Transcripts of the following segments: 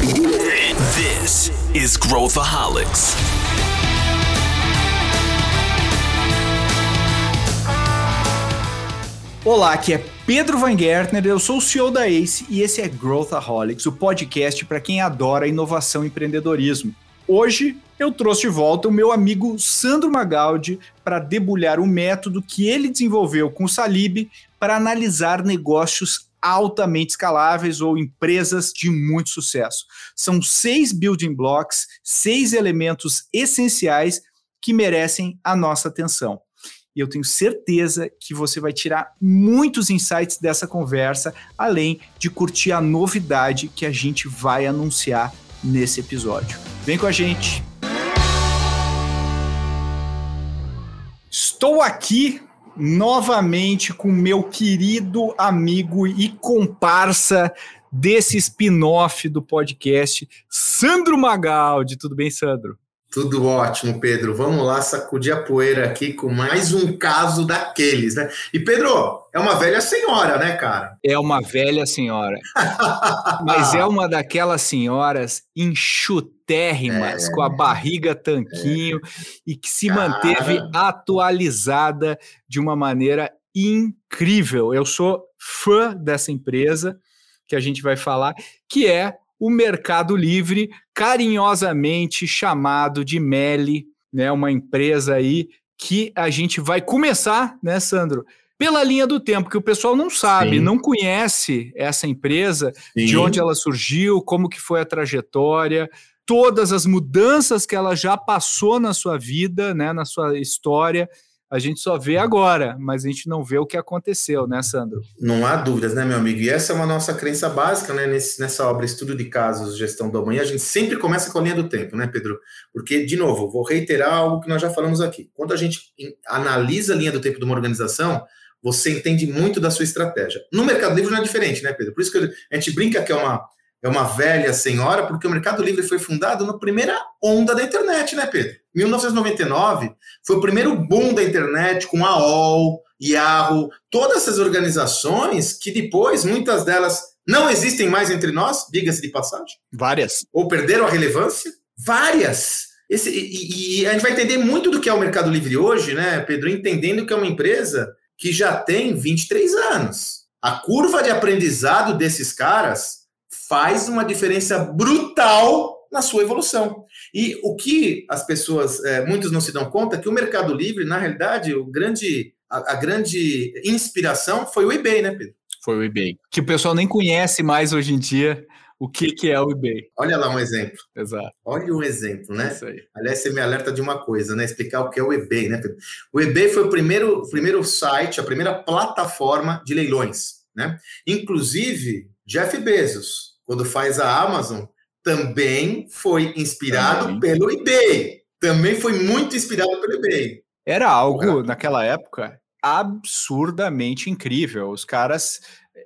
This is Growthaholics. Olá, aqui é Pedro Van Gertner, eu sou o CEO da ACE e esse é Growthaholics, o podcast para quem adora inovação e empreendedorismo. Hoje eu trouxe de volta o meu amigo Sandro Magaldi para debulhar o método que ele desenvolveu com o Salib para analisar negócios altamente escaláveis ou empresas de muito sucesso. São seis building blocks, seis elementos essenciais que merecem a nossa atenção. E eu tenho certeza que você vai tirar muitos insights dessa conversa, além de curtir a novidade que a gente vai anunciar nesse episódio. Vem com a gente! Estou aqui novamente com meu querido amigo e comparsa desse spin-off do podcast, Sandro Magaldi. Tudo bem, Sandro? Tudo ótimo, Pedro. Vamos lá sacudir a poeira aqui com mais um caso daqueles, né? E Pedro, é uma velha senhora, né, cara? É uma velha senhora. Mas é uma daquelas senhoras enxutérrimas, é, com a barriga tanquinho é. e que se cara. manteve atualizada de uma maneira incrível. Eu sou fã dessa empresa que a gente vai falar, que é o Mercado Livre, carinhosamente chamado de Meli, né, uma empresa aí que a gente vai começar, né, Sandro? Pela linha do tempo, que o pessoal não sabe, Sim. não conhece essa empresa, Sim. de onde ela surgiu, como que foi a trajetória, todas as mudanças que ela já passou na sua vida, né, na sua história a gente só vê agora, mas a gente não vê o que aconteceu, né, Sandro? Não há dúvidas, né, meu amigo? E essa é uma nossa crença básica, né, nesse, nessa obra Estudo de Casos, Gestão do Amanhã. A gente sempre começa com a linha do tempo, né, Pedro? Porque, de novo, vou reiterar algo que nós já falamos aqui. Quando a gente analisa a linha do tempo de uma organização, você entende muito da sua estratégia. No Mercado Livre não é diferente, né, Pedro? Por isso que a gente brinca que é uma é uma velha senhora, porque o Mercado Livre foi fundado na primeira onda da internet, né, Pedro? 1999 foi o primeiro boom da internet com a OL, Yahoo, todas essas organizações que depois, muitas delas não existem mais entre nós, diga-se de passagem. Várias. Ou perderam a relevância. Várias. Esse, e, e, a gente vai entender muito do que é o Mercado Livre hoje, né, Pedro? Entendendo que é uma empresa que já tem 23 anos. A curva de aprendizado desses caras faz uma diferença brutal na sua evolução. E o que as pessoas, é, muitos não se dão conta, é que o Mercado Livre, na realidade, o grande, a, a grande inspiração foi o eBay, né, Pedro? Foi o eBay. Que o pessoal nem conhece mais hoje em dia o que, que é o eBay. Olha lá um exemplo. Exato. Olha um exemplo, né? Isso aí. Aliás, você me alerta de uma coisa, né? Explicar o que é o eBay, né? Pedro? O eBay foi o primeiro, primeiro site, a primeira plataforma de leilões, né? Inclusive, Jeff Bezos, quando faz a Amazon, também foi inspirado também. pelo eBay. Também foi muito inspirado pelo eBay. Era algo, naquela época, absurdamente incrível. Os caras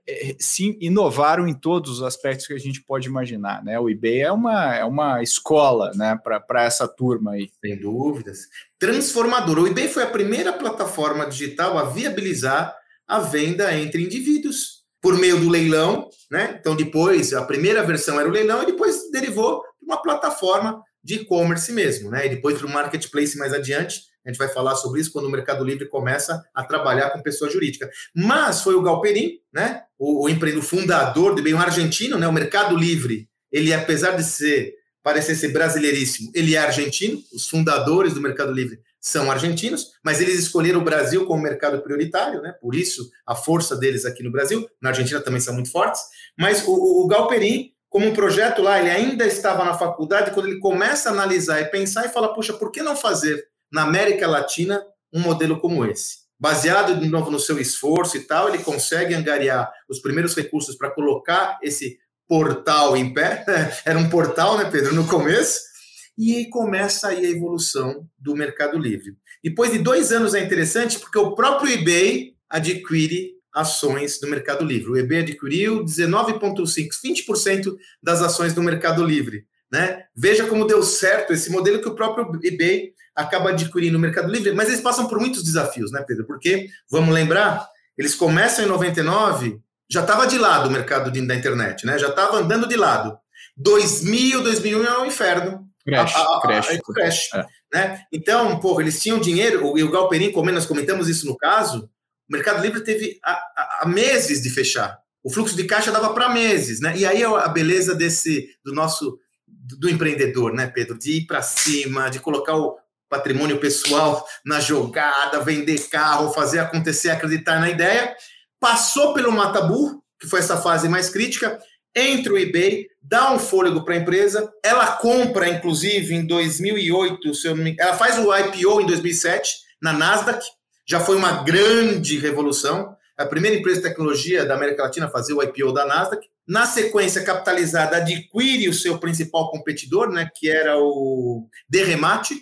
eh, eh, se inovaram em todos os aspectos que a gente pode imaginar, né? O eBay é uma, é uma escola, né, para essa turma aí. Sem dúvidas. Transformador. O eBay foi a primeira plataforma digital a viabilizar a venda entre indivíduos por meio do leilão, né? Então, depois, a primeira versão era o leilão e depois derivou para uma plataforma de e-commerce mesmo, né? E depois para o marketplace mais adiante. A gente vai falar sobre isso quando o Mercado Livre começa a trabalhar com pessoa jurídica. Mas foi o Galperin, né? O, o empreendedor fundador do bem um argentino, né? O Mercado Livre, ele apesar de ser parecer ser brasileiríssimo, ele é argentino. Os fundadores do Mercado Livre são argentinos, mas eles escolheram o Brasil como mercado prioritário, né? Por isso a força deles aqui no Brasil. Na Argentina também são muito fortes. Mas o, o Galperin, como um projeto lá, ele ainda estava na faculdade quando ele começa a analisar e pensar e fala: puxa, por que não fazer na América Latina um modelo como esse? Baseado de novo no seu esforço e tal, ele consegue angariar os primeiros recursos para colocar esse portal em pé. Era um portal, né, Pedro, no começo e começa aí a evolução do Mercado Livre. Depois de dois anos é interessante porque o próprio eBay adquire ações do Mercado Livre. O eBay adquiriu 19,5%, 20% das ações do Mercado Livre. Né? Veja como deu certo esse modelo que o próprio eBay acaba adquirindo no Mercado Livre, mas eles passam por muitos desafios, né, Pedro? Porque, vamos lembrar, eles começam em 99, já estava de lado o mercado da internet, né? Já estava andando de lado. 2000, 2001 é um inferno. Crash, A- a- crash. a- crash, É. né? Então, porra, eles tinham dinheiro, e o Galperin, como nós comentamos isso no caso, o Mercado Livre teve há, meses de fechar. O fluxo de caixa dava para meses, né? E aí é a beleza desse do nosso do do empreendedor, né, Pedro? De ir para cima, de colocar o patrimônio pessoal na jogada, vender carro, fazer acontecer, acreditar na ideia. Passou pelo Matabu, que foi essa fase mais crítica, entra o eBay, dá um fôlego para a empresa, ela compra, inclusive, em 2008, se eu não me... ela faz o IPO em 2007, na Nasdaq, já foi uma grande revolução, a primeira empresa de tecnologia da América Latina a fazer o IPO da Nasdaq, na sequência, capitalizada, adquire o seu principal competidor, né, que era o Derremate,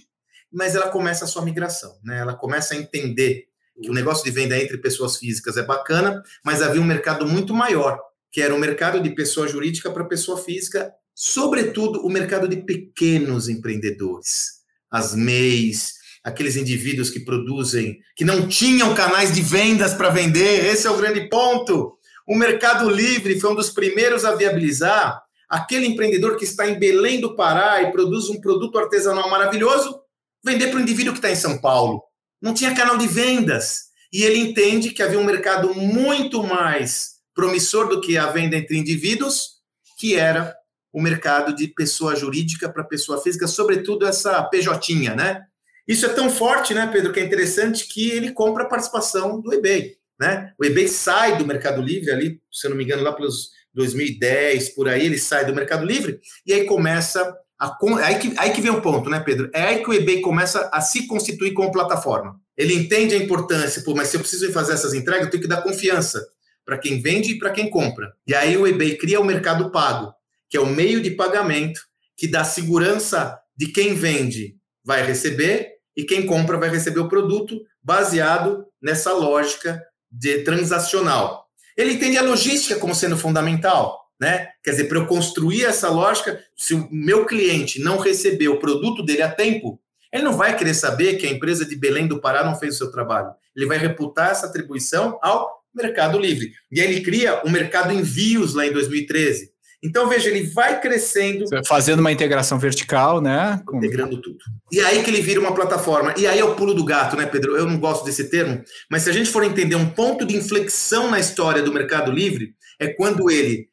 mas ela começa a sua migração, né, ela começa a entender que o negócio de venda entre pessoas físicas é bacana, mas havia um mercado muito maior, que era o mercado de pessoa jurídica para pessoa física, sobretudo o mercado de pequenos empreendedores, as MEIs, aqueles indivíduos que produzem, que não tinham canais de vendas para vender, esse é o grande ponto. O Mercado Livre foi um dos primeiros a viabilizar aquele empreendedor que está em Belém do Pará e produz um produto artesanal maravilhoso, vender para o indivíduo que está em São Paulo. Não tinha canal de vendas. E ele entende que havia um mercado muito mais promissor do que a venda entre indivíduos, que era o mercado de pessoa jurídica para pessoa física, sobretudo essa PJ, né? Isso é tão forte, né, Pedro, que é interessante que ele compra a participação do eBay, né? O eBay sai do Mercado Livre ali, se eu não me engano, lá pelos 2010, por aí, ele sai do Mercado Livre e aí começa a aí que, aí que vem o ponto, né, Pedro? É aí que o eBay começa a se constituir como plataforma. Ele entende a importância, pô, mas se eu preciso fazer essas entregas, eu tenho que dar confiança para quem vende e para quem compra. E aí o eBay cria o mercado pago, que é o meio de pagamento que dá segurança de quem vende vai receber e quem compra vai receber o produto baseado nessa lógica de transacional. Ele entende a logística como sendo fundamental, né? Quer dizer, para eu construir essa lógica, se o meu cliente não receber o produto dele a tempo, ele não vai querer saber que a empresa de Belém do Pará não fez o seu trabalho. Ele vai reputar essa atribuição ao Mercado Livre. E aí ele cria o mercado envios lá em 2013. Então, veja, ele vai crescendo. Fazendo uma integração vertical, né? Com... Integrando tudo. E aí que ele vira uma plataforma. E aí é o pulo do gato, né, Pedro? Eu não gosto desse termo, mas se a gente for entender um ponto de inflexão na história do Mercado Livre, é quando ele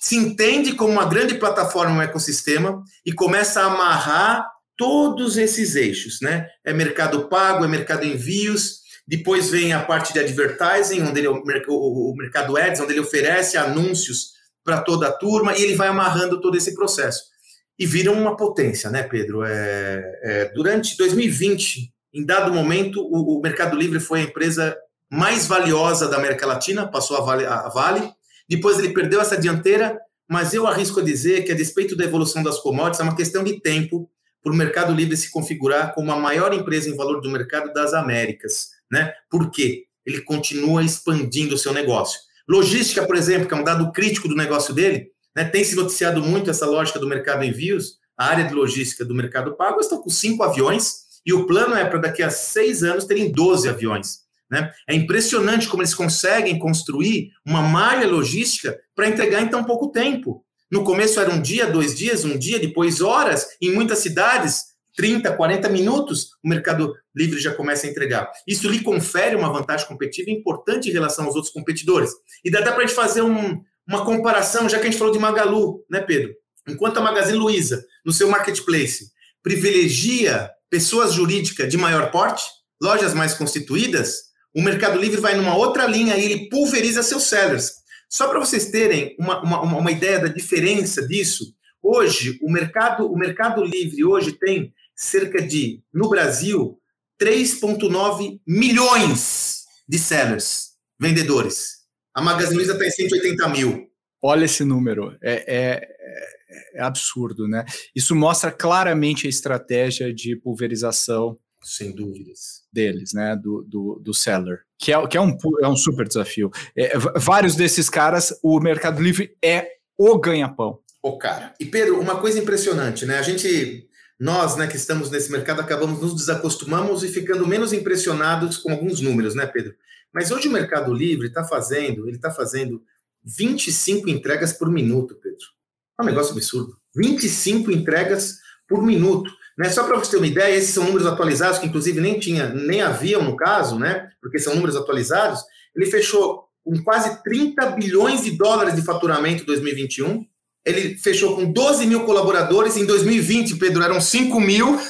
se entende como uma grande plataforma, um ecossistema, e começa a amarrar todos esses eixos, né? É mercado pago, é mercado envios, depois vem a parte de advertising, onde ele, o mercado ads, onde ele oferece anúncios para toda a turma, e ele vai amarrando todo esse processo. E vira uma potência, né, Pedro? É, é, durante 2020, em dado momento, o, o, Mercado Livre foi a empresa mais valiosa da América Latina, passou a Vale, a vale. Depois ele perdeu essa dianteira, mas eu arrisco a dizer que, a despeito da evolução das commodities, é uma questão de tempo para o Mercado Livre se configurar como a maior empresa em valor do mercado das Américas. Né? Por quê? Ele continua expandindo o seu negócio. Logística, por exemplo, que é um dado crítico do negócio dele, né? tem se noticiado muito essa lógica do mercado envios, a área de logística do mercado pago está com cinco aviões, e o plano é para daqui a seis anos terem 12 aviões. Né? É impressionante como eles conseguem construir uma malha logística para entregar em tão pouco tempo. No começo era um dia, dois dias, um dia, depois horas, em muitas cidades, 30, 40 minutos, o Mercado Livre já começa a entregar. Isso lhe confere uma vantagem competitiva importante em relação aos outros competidores. E dá, para a gente fazer um, uma comparação, já que a gente falou de Magalu, né, Pedro? Enquanto a Magazine Luiza, no seu marketplace, privilegia pessoas jurídicas de maior porte, lojas mais constituídas, o Mercado Livre vai numa outra linha e ele pulveriza seus sellers. Só para vocês terem uma, uma, uma ideia da diferença disso, hoje o mercado, o mercado Livre hoje tem cerca de, no Brasil, 3,9 milhões de sellers, vendedores. A Magazine Luiza está em 180 mil. Olha esse número, é, é, é, absurdo, né? Isso mostra claramente a estratégia de pulverização. Sem dúvidas. Deles, né? Do, do, do seller. Que é, que é, um, é um super desafio. É, vários desses caras, o Mercado Livre é o ganha-pão. O cara. E Pedro, uma coisa impressionante, né? A gente nós, né, que estamos nesse mercado, acabamos nos desacostumamos e ficando menos impressionados com alguns números, né, Pedro? Mas hoje o Mercado Livre está fazendo, ele está fazendo 25 entregas por minuto, Pedro. É um negócio absurdo. 25 entregas por minuto. Né? Só para você ter uma ideia, esses são números atualizados, que inclusive nem tinha, nem haviam no caso, né? Porque são números atualizados. Ele fechou com quase 30 bilhões de dólares de faturamento em 2021. Ele fechou com 12 mil colaboradores. Em 2020, Pedro, eram 5 mil.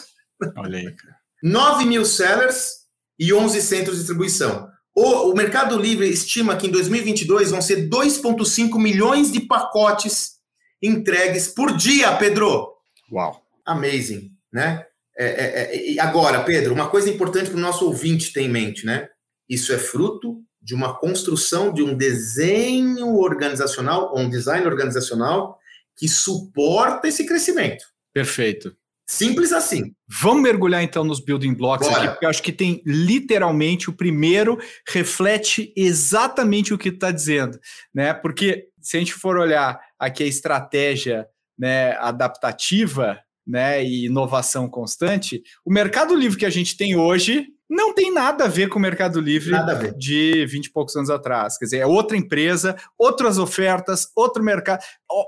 Olha aí, cara. 9 mil sellers e 11 centros de distribuição. O, o Mercado Livre estima que em 2022 vão ser 2,5 milhões de pacotes entregues por dia, Pedro. Uau. Amazing, né? É, é, é, agora, Pedro, uma coisa importante para o nosso ouvinte ter em mente, né? Isso é fruto de uma construção de um desenho organizacional, ou um design organizacional que suporta esse crescimento. Perfeito. Simples assim. Vamos mergulhar então nos building blocks Bora. aqui, porque eu acho que tem literalmente o primeiro reflete exatamente o que está dizendo, né? Porque se a gente for olhar aqui a estratégia né, adaptativa né, e inovação constante, o mercado livre que a gente tem hoje não tem nada a ver com o Mercado Livre de 20 e poucos anos atrás. Quer dizer, é outra empresa, outras ofertas, outro mercado.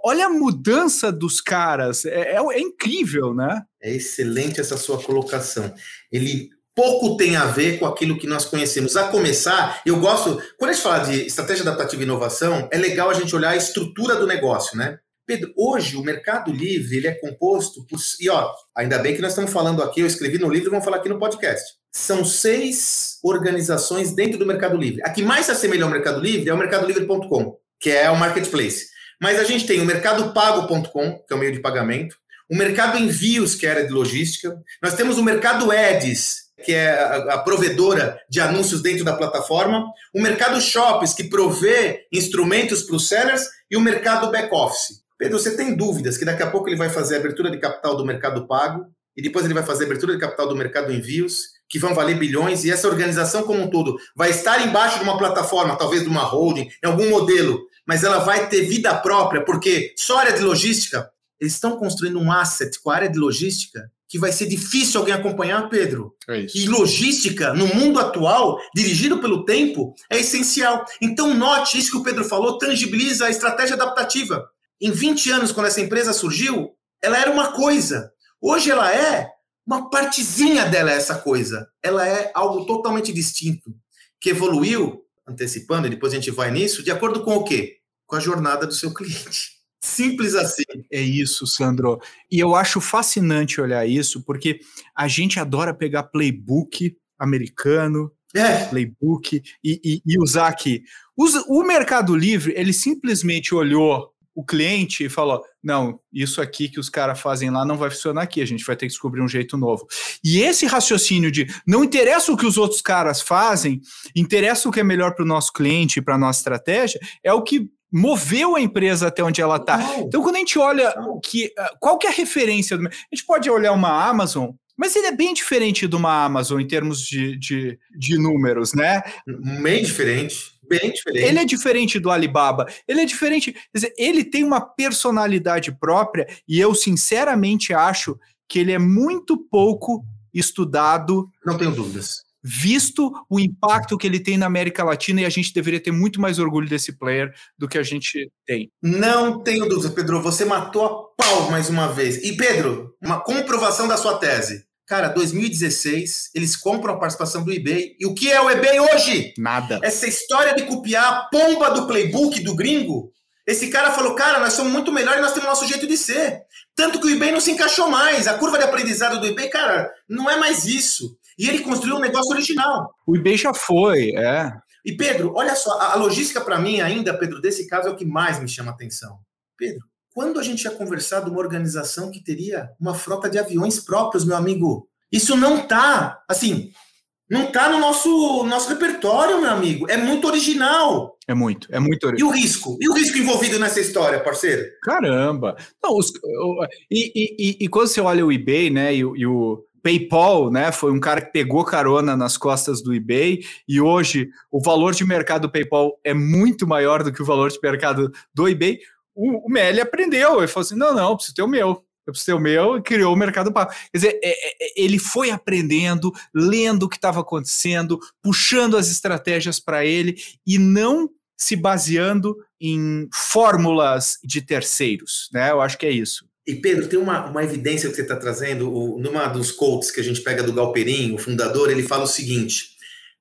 Olha a mudança dos caras, é, é, é incrível, né? É excelente essa sua colocação. Ele pouco tem a ver com aquilo que nós conhecemos. A começar, eu gosto, quando a gente fala de estratégia adaptativa e inovação, é legal a gente olhar a estrutura do negócio, né? Pedro, hoje o Mercado Livre ele é composto por. E ó, ainda bem que nós estamos falando aqui, eu escrevi no livro e vamos falar aqui no podcast. São seis organizações dentro do Mercado Livre. A que mais se assemelha ao Mercado Livre é o mercadolivre.com, que é o marketplace. Mas a gente tem o mercadopago.com, que é o meio de pagamento, o Mercado Envios, que é a área de logística, nós temos o Mercado Eds, que é a, a, provedora de anúncios dentro da plataforma, o Mercado Shops, que provê instrumentos para os sellers, e o Mercado Back Office. Pedro, você tem dúvidas que daqui a pouco ele vai fazer a abertura de capital do mercado pago e depois ele vai fazer a abertura de capital do mercado envios, que vão valer bilhões, e essa organização como um todo vai estar embaixo de uma plataforma, talvez de uma holding, em algum modelo, mas ela vai ter vida própria, porque só área de logística, eles estão construindo um asset com a área de logística que vai ser difícil alguém acompanhar, Pedro. É e logística, no mundo atual, dirigido pelo tempo, é essencial. Então, note isso que o Pedro falou, tangibiliza a estratégia adaptativa. Em 20 anos, quando essa empresa surgiu, ela era uma coisa. Hoje ela é uma partezinha dela, é essa coisa. Ela é algo totalmente distinto, que evoluiu, antecipando, e depois a gente vai nisso, de acordo com o quê? Com a jornada do seu cliente. Simples assim. É isso, Sandro. E eu acho fascinante olhar isso, porque a gente adora pegar playbook americano, é. playbook, e, e, e usar aqui. o Mercado Livre, ele simplesmente olhou o cliente e falou: não, isso aqui que os caras fazem lá não vai funcionar aqui, a gente vai ter que descobrir um jeito novo. E esse raciocínio de não interessa o que os outros caras fazem, interessa o que é melhor para o nosso cliente e para a nossa estratégia, é o que moveu a empresa até onde ela está. Então, quando a gente olha o que, ah, qual que é a referência, do, a gente pode olhar uma Amazon, mas ele é bem diferente de uma Amazon em termos de, de, de números, né? Bem diferente. Bem diferente. Ele é diferente do Alibaba. Ele é diferente. Quer dizer, ele tem uma personalidade própria e eu, sinceramente, acho que ele é muito pouco estudado. Não tenho dúvidas. Visto o impacto que ele tem na América Latina, e a gente deveria ter muito mais orgulho desse player do que a gente tem. Não tenho dúvidas, Pedro. Você matou a pau mais uma vez. E, Pedro, uma comprovação da sua tese. Cara, 2016, eles compram a participação do eBay. E o que é o eBay hoje? Nada. Essa história de copiar a pomba do playbook do gringo. Esse cara falou, cara, nós somos muito melhores, nós temos nosso jeito de ser. Tanto que o eBay não se encaixou mais. A curva de aprendizado do eBay, cara, não é mais isso. E ele construiu um negócio original. O eBay já foi, é. E Pedro, olha só, a logística para mim ainda, Pedro, desse caso é o que mais me chama atenção. Pedro, quando a gente tinha conversado uma organização que teria uma frota de aviões próprios, meu amigo? Isso não está, assim, não está no nosso, nosso repertório, meu amigo. É muito original. É muito, é muito original. E o risco? E o risco envolvido nessa história, parceiro? Caramba! Não, os, e, e, e, quando você olha o eBay, né, e, e o PayPal, né, foi um cara que pegou carona nas costas do eBay e hoje o valor de mercado do PayPal é muito maior do que o valor de mercado do eBay o, o Melli aprendeu, ele falou assim: não, não, preciso ter o meu. Eu preciso ter o meu e criou o mercado pago. Quer dizer, é, é, ele foi aprendendo, lendo o que estava acontecendo, puxando as estratégias para ele e não se baseando em fórmulas de terceiros, né? Eu acho que é isso. E Pedro, tem uma, uma evidência que você está trazendo, o, numa dos quotes que a gente pega do Galperin, o fundador, ele fala o seguinte: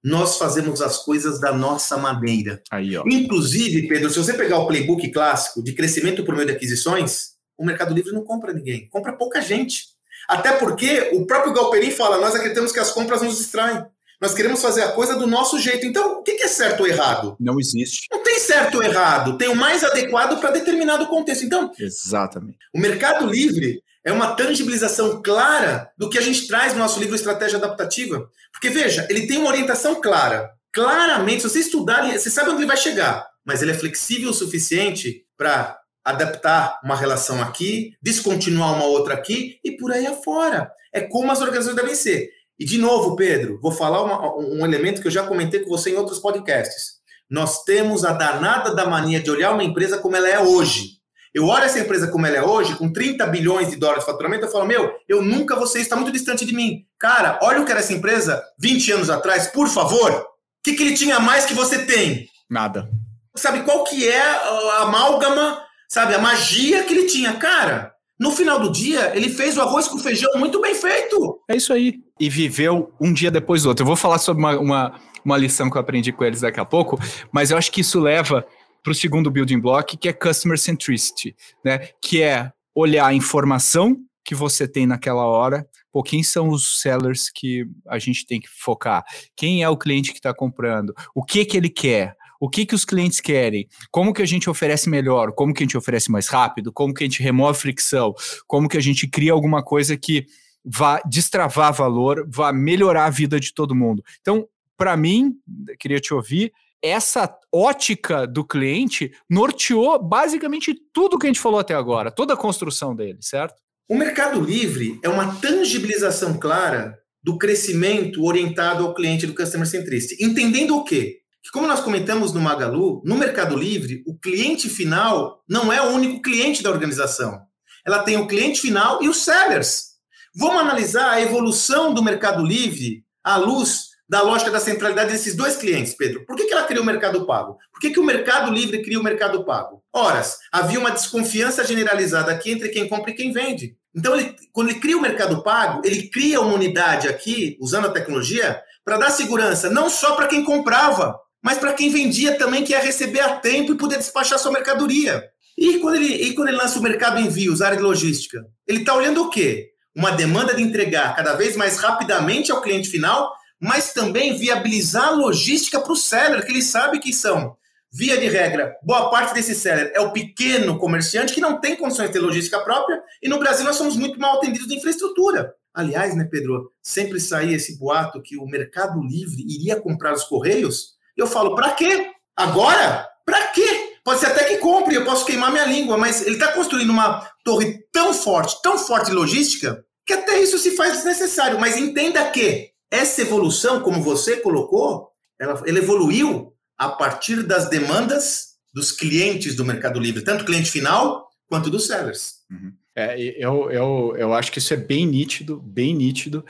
nós fazemos as coisas da nossa maneira. Aí, ó. Inclusive, Pedro, se você pegar o playbook clássico de crescimento por meio de aquisições, o Mercado Livre não compra ninguém, compra pouca gente. Até porque o próprio Galperin fala: nós acreditamos que as compras nos distraem. Nós queremos fazer a coisa do nosso jeito. Então, o que é certo ou errado? Não existe. Não tem certo ou errado. Tem o mais adequado para determinado contexto. Então, exatamente. O Mercado Livre é uma tangibilização clara do que a gente traz no nosso livro Estratégia Adaptativa. Porque, veja, ele tem uma orientação clara. Claramente, se você estudar, você sabe onde ele vai chegar. Mas ele é flexível o suficiente para adaptar uma relação aqui, descontinuar uma outra aqui e por aí afora. É como as organizações devem ser. E de novo, Pedro, vou falar uma, um elemento que eu já comentei com você em outros podcasts. Nós temos a danada da mania de olhar uma empresa como ela é hoje. Eu olho essa empresa como ela é hoje, com 30 bilhões de dólares de faturamento, eu falo, meu, eu nunca vou ser, está muito distante de mim. Cara, olha o que era essa empresa 20 anos atrás, por favor. O que, que ele tinha mais que você tem? Nada. Sabe qual que é a amálgama, sabe, a magia que ele tinha? Cara, no final do dia, ele fez o arroz com feijão muito bem feito. É isso aí. E viveu um dia depois do outro. Eu vou falar sobre uma, uma, uma lição que eu aprendi com eles daqui a pouco, mas eu acho que isso leva para o segundo building block, que é customer centricity, né? Que é olhar a informação que você tem naquela hora, pô, quem são os sellers que a gente tem que focar? Quem é o cliente que está comprando? O que que ele quer? o que, que os clientes querem, como que a gente oferece melhor, como que a gente oferece mais rápido, como que a gente remove fricção, como que a gente cria alguma coisa que vá destravar valor, vá melhorar a vida de todo mundo. Então, para mim, queria te ouvir, essa ótica do cliente norteou basicamente tudo que a gente falou até agora, toda a construção dele, certo? O Mercado Livre é uma tangibilização clara do crescimento orientado ao cliente do Customer Centricity. Entendendo o quê? que, como nós comentamos no Magalu, no Mercado Livre, o cliente final não é o único cliente da organização. Ela tem o cliente final e os sellers. Vamos analisar a evolução do Mercado Livre à luz da lógica da centralidade desses dois clientes, Pedro. Por que, que ela criou o Mercado Pago? Por que, que o Mercado Livre cria o Mercado Pago? Horas, havia uma desconfiança generalizada aqui entre quem compra e quem vende. Então, ele, quando ele cria o Mercado Pago, ele cria uma unidade aqui, usando a tecnologia, para dar segurança não só para quem comprava, mas para quem vendia também que ia receber a tempo e poder despachar sua mercadoria. E quando ele, e quando ele lança o mercado envios, área de logística, ele está olhando o quê? Uma demanda de entregar cada vez mais rapidamente ao cliente final, mas também viabilizar a logística para o seller, que ele sabe que são, via de regra, boa parte desse seller é o pequeno comerciante que não tem condições de ter logística própria, e no Brasil nós somos muito mal atendidos de infraestrutura. Aliás, né, Pedro, sempre saía esse boato que o Mercado Livre iria comprar os Correios, eu falo, para quê? Agora? Para quê? Pode ser até que compre, eu posso queimar minha língua, mas ele está construindo uma torre tão forte, tão forte logística, que até isso se faz desnecessário. Mas entenda que essa evolução, como você colocou, ela, ela evoluiu a partir das demandas dos clientes do Mercado Livre, tanto cliente final quanto dos sellers. Uhum. É, eu, eu, eu acho que isso é bem nítido, bem nítido.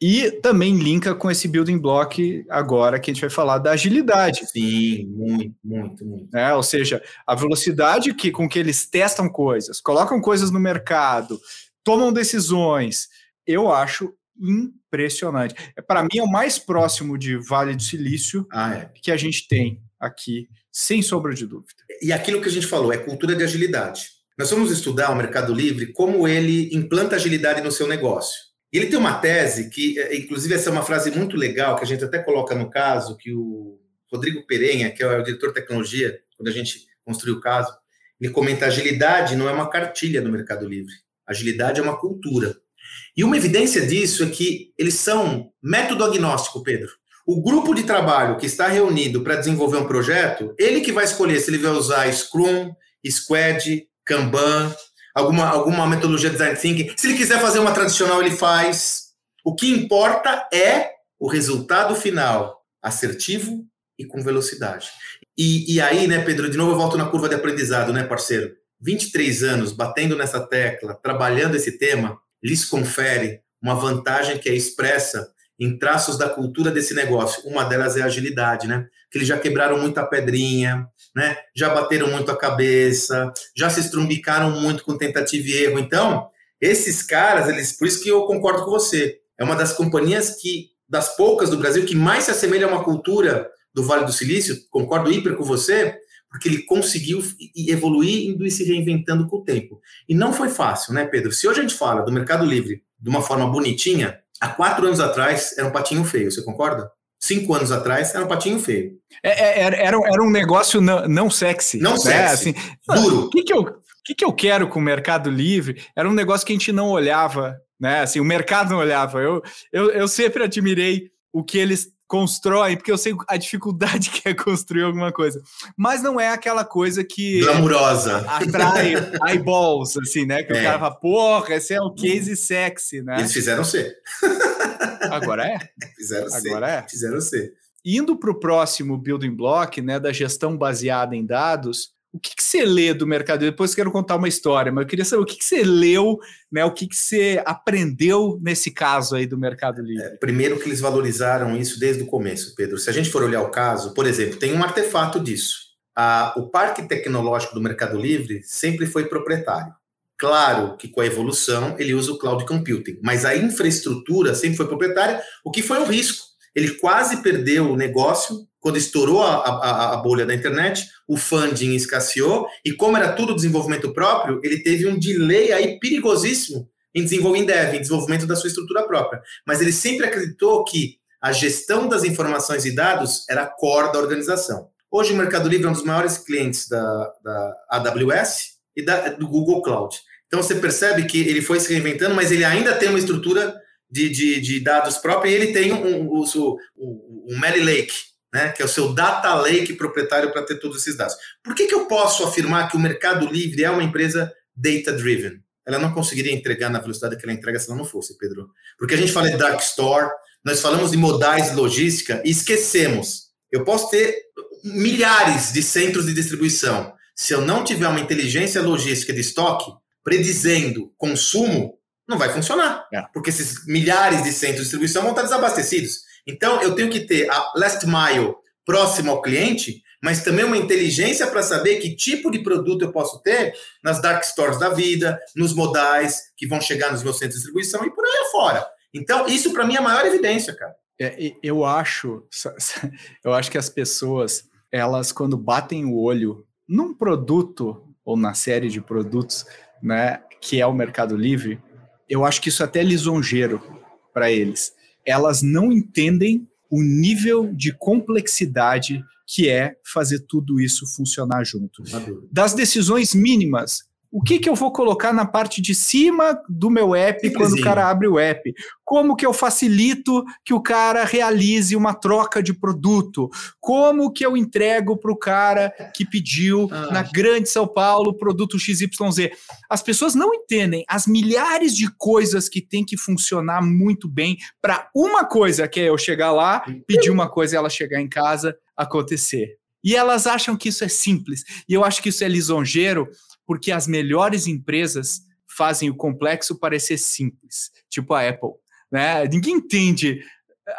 E também linka com esse building block agora que a gente vai falar da agilidade. Sim, muito, muito, muito. É, ou seja, a velocidade que, com que eles testam coisas, colocam coisas no mercado, tomam decisões, eu acho impressionante. É, Para mim, é o mais próximo de Vale do Silício ah, é. que a gente tem aqui, sem sombra de dúvida. E aquilo que a gente falou é cultura de agilidade. Nós vamos estudar o Mercado Livre, como ele implanta agilidade no seu negócio. E ele tem uma tese que, é, inclusive, essa é uma frase muito legal, que a gente até coloca no caso, que o Rodrigo Perenha, que é o diretor de tecnologia, quando a gente construiu o caso, ele comenta: agilidade não é uma cartilha no Mercado Livre, agilidade é uma cultura. E uma evidência disso é que eles são método agnóstico, Pedro. O grupo de trabalho que está reunido para desenvolver um projeto, ele que vai escolher se ele vai usar Scrum, Squad, Kanban, alguma, alguma metodologia de design thinking. Se ele quiser fazer uma tradicional, ele faz. O que importa é o resultado final assertivo e com velocidade. E, e aí, né, Pedro, de novo eu volto na curva de aprendizado, né, parceiro? 23 anos batendo nessa tecla, trabalhando esse tema, lhes confere uma vantagem que é expressa em traços da cultura desse negócio. Uma delas é a agilidade, né? Que eles já quebraram muita pedrinha, né? Já bateram muito a cabeça, já se estrumbicaram muito com tentativa e erro. Então, esses caras, eles, por isso que eu concordo com você. É uma das companhias que, das poucas do Brasil, que mais se assemelha a uma cultura do Vale do Silício, concordo hiper com você, porque ele conseguiu evoluir indo e se reinventando com o tempo. E não foi fácil, né, Pedro? Se hoje a gente fala do Mercado Livre de uma forma bonitinha, há quatro anos atrás era um patinho feio, você concorda? Cinco anos atrás era um patinho feio. É, é, era, era um negócio não, não sexy. Não né? sexy. Assim, duro. O que, que, eu, que, que eu quero com o Mercado Livre? Era um negócio que a gente não olhava, né? Assim, o mercado não olhava. Eu, eu, eu sempre admirei o que eles constroem, porque eu sei a dificuldade que é construir alguma coisa. Mas não é aquela coisa que. Glamurosa. Atrai eyeballs, assim, né? Que é. o cara fala, porra, esse é o case sexy, né? Eles fizeram ser. Agora é? Fizeram ser. Agora é? Fizeram ser. Indo para o próximo building block, né, da gestão baseada em dados, o que, que, você lê do mercado? Depois quero contar uma história, mas eu queria saber o que, que você leu, né? O que, que você aprendeu nesse caso aí do Mercado Livre? É, primeiro que eles valorizaram isso desde o começo, Pedro. Se a gente for olhar o caso, por exemplo, tem um artefato disso. O parque tecnológico do Mercado Livre sempre foi proprietário. Claro que com a evolução ele usa o cloud computing, mas a infraestrutura sempre foi proprietária, o que foi um risco. Ele quase perdeu o negócio quando estourou a, a, a, bolha da internet, o funding escasseou, e como era tudo desenvolvimento próprio, ele teve um delay aí perigosíssimo em desenvolver dev, em desenvolvimento da sua estrutura própria. Mas ele sempre acreditou que a gestão das informações e dados era core da organização. Hoje o Mercado Livre é um dos maiores clientes da, da AWS e da, do Google Cloud. Então você percebe que ele foi se reinventando, mas ele ainda tem uma estrutura de, de, de dados própria e ele tem um, um, um, um Mary Lake, né, que é o seu data lake proprietário para ter todos esses dados. Por que, que eu posso afirmar que o Mercado Livre é uma empresa data-driven? Ela não conseguiria entregar na velocidade que ela entrega se ela não fosse, Pedro. Porque a gente fala de dark store, nós falamos de modais de logística e esquecemos. Eu posso ter milhares de centros de distribuição. Se eu não tiver uma inteligência logística de estoque predizendo consumo, não vai funcionar. É. Porque esses milhares de centros de distribuição vão estar desabastecidos. Então, eu tenho que ter a last mile próximo ao cliente, mas também uma inteligência para saber que tipo de produto eu posso ter nas dark stores da vida, nos modais que vão chegar nos meus centros de distribuição e por aí afora. Então, isso para mim é a maior evidência, cara. É, eu acho, eu acho que as pessoas, elas quando batem o olho num produto ou na série de produtos, né, que é o Mercado Livre, eu acho que isso é até lisonjeiro para eles elas não entendem o nível de complexidade que é fazer tudo isso funcionar junto. Das decisões mínimas o que, que eu vou colocar na parte de cima do meu app quando o cara abre o app? Como que eu facilito que o cara realize uma troca de produto? Como que eu entrego para o cara que pediu ah. na Grande São Paulo produto XYZ? As pessoas não entendem as milhares de coisas que tem que funcionar muito bem para uma coisa, que é eu chegar lá, pedir uma coisa e ela chegar em casa, acontecer. E elas acham que isso é simples. E eu acho que isso é lisonjeiro, porque as melhores empresas fazem o complexo parecer simples, tipo a Apple. Né? Ninguém entende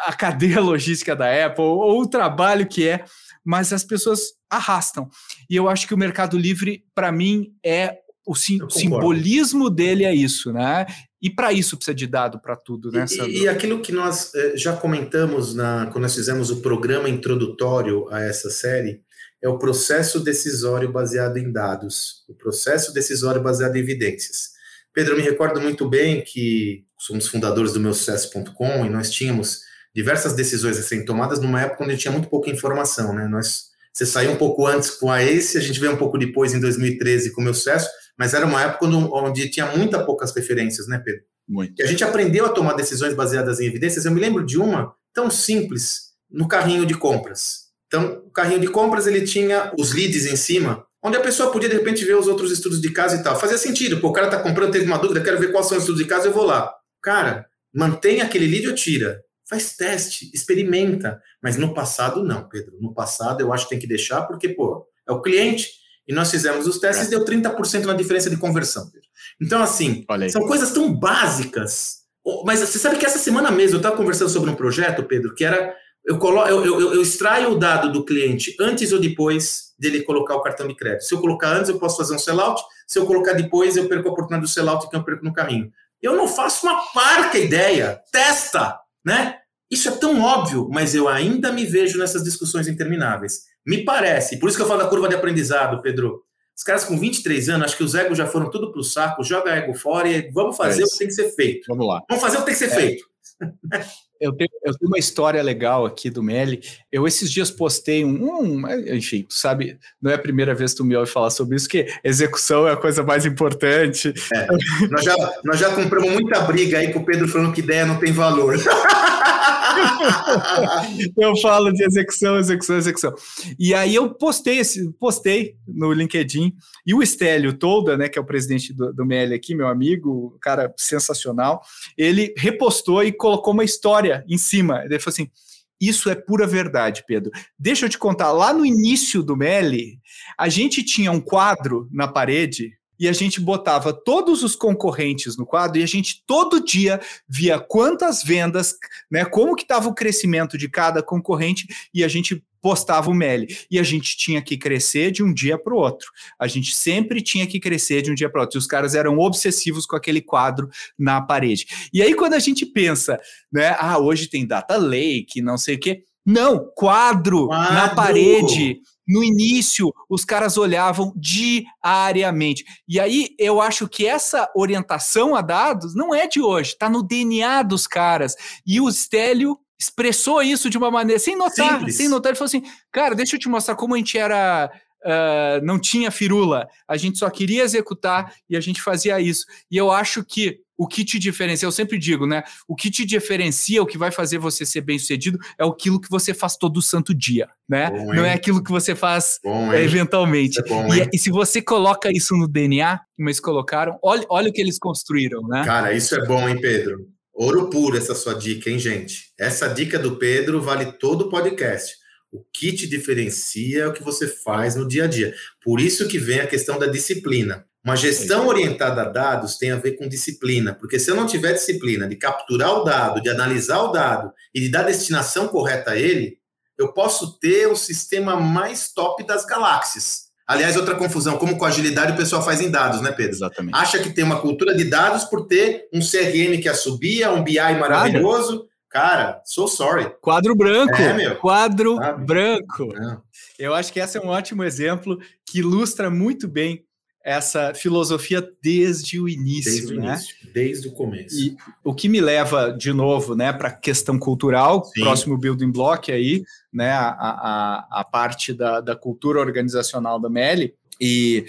a cadeia logística da Apple ou o trabalho que é, mas as pessoas arrastam. E eu acho que o Mercado Livre, para mim, é o sim, simbolismo dele é isso, né? E para isso precisa de dado para tudo, né? E, e, aquilo que nós eh, já comentamos na, quando nós fizemos o programa introdutório a essa série, é o processo decisório baseado em dados, o processo decisório baseado em evidências. Pedro, eu me recordo muito bem que somos fundadores do meu sucesso.com e nós tínhamos diversas decisões a serem tomadas numa época onde tinha muito pouca informação, né? Nós, você saiu um pouco antes com a ACE, a gente veio um pouco depois, em 2013, com o meu sucesso, mas era uma época onde, onde tinha muita poucas referências, né, Pedro? Muito. E a gente aprendeu a tomar decisões baseadas em evidências. Eu me lembro de uma tão simples no carrinho de compras. Então, o carrinho de compras ele tinha os leads em cima, onde a pessoa podia de repente ver os outros estudos de casa e tal. Fazia sentido, pô, o cara tá comprando, teve uma dúvida, quero ver quais são os estudos de casa, eu vou lá. Cara, mantém aquele lead ou tira. Faz teste, experimenta. Mas no passado, não, Pedro. No passado, eu acho que tem que deixar, porque, pô, é o cliente. E nós fizemos os testes e deu 30% na diferença de conversão. Pedro. Então, assim, são coisas tão básicas. Mas você sabe que essa semana mesmo eu estava conversando sobre um projeto, Pedro, que era eu, colo, eu, eu, eu, extraio o dado do cliente antes ou depois dele colocar o cartão de crédito. Se eu colocar antes, eu posso fazer um sellout. Se eu colocar depois, eu perco a oportunidade do sellout que eu perco no caminho. Eu não faço uma parca ideia. Testa, né? Isso é tão óbvio, mas eu ainda me vejo nessas discussões intermináveis. Me parece, por isso que eu falo da curva de aprendizado, Pedro. Os caras com 23 anos, acho que os egos já foram tudo para o saco, joga ego fora e vamos fazer é o que tem que ser feito. Vamos lá. Vamos fazer o que tem que ser é. feito. Eu tenho, eu tenho, uma história legal aqui do Meli. Eu esses dias postei um, um, Enfim, tu sabe, não é a primeira vez que tu me ouve falar sobre isso, que execução é a coisa mais importante. É, nós, já, nós já compramos muita briga aí com o Pedro falando que ideia não tem valor. eu falo de execução, execução, execução. E aí eu postei esse, postei no LinkedIn, e o Estélio Tolda, né, que é o presidente do, do ML aqui, meu amigo, cara sensacional, ele repostou e colocou uma história em cima. Ele falou assim: isso é pura verdade, Pedro. Deixa eu te contar, lá no início do Meli, a gente tinha um quadro na parede e a gente botava todos os concorrentes no quadro e a gente todo dia via quantas vendas, né, como que estava o crescimento de cada concorrente e a gente postava o Meli. E a gente tinha que crescer de um dia para o outro. A gente sempre tinha que crescer de um dia para o outro. E os caras eram obsessivos com aquele quadro na parede. E aí quando a gente pensa, né, ah, hoje tem data lake, não sei o quê, não, quadro, quadro. na parede no início, os caras olhavam diariamente. E aí eu acho que essa orientação a dados não é de hoje, está no DNA dos caras. E o Stélio expressou isso de uma maneira, sem notar, Simples. sem notar, ele falou assim: cara, deixa eu te mostrar como a gente era. Uh, não tinha firula, a gente só queria executar e a gente fazia isso. E eu acho que o que te diferencia, eu sempre digo, né? O que te diferencia, o que vai fazer você ser bem sucedido é aquilo que você faz todo santo dia, né? Bom, Não é aquilo que você faz bom, é, eventualmente. É bom, e, e, se você coloca isso no DNA, como eles colocaram, olha, olha o que eles construíram, né? Cara, isso é bom, hein, Pedro? Ouro puro essa sua dica, hein, gente? Essa dica do Pedro vale todo o podcast. O que te diferencia é o que você faz no dia a dia. Por isso que vem a questão da disciplina. Uma gestão orientada a dados tem a ver com disciplina, porque se eu não tiver disciplina de capturar o dado, de analisar o dado e de dar a destinação correta a ele, eu posso ter o sistema mais top das galáxias. Aliás, outra confusão, como com agilidade o pessoal faz em dados, né, Pedro? Exatamente. Acha que tem uma cultura de dados por ter um CRM que assobia, um BI maravilhoso. Cara, so sorry. Quadro branco. É, meu. Quadro branco. É. Eu acho que esse é um ótimo exemplo que ilustra muito bem essa filosofia desde o início, desde né? O início, desde o começo. E o que me leva de novo, né, para a questão cultural, Sim. próximo building block aí, né, a, a, a parte da, da cultura organizacional da Meli e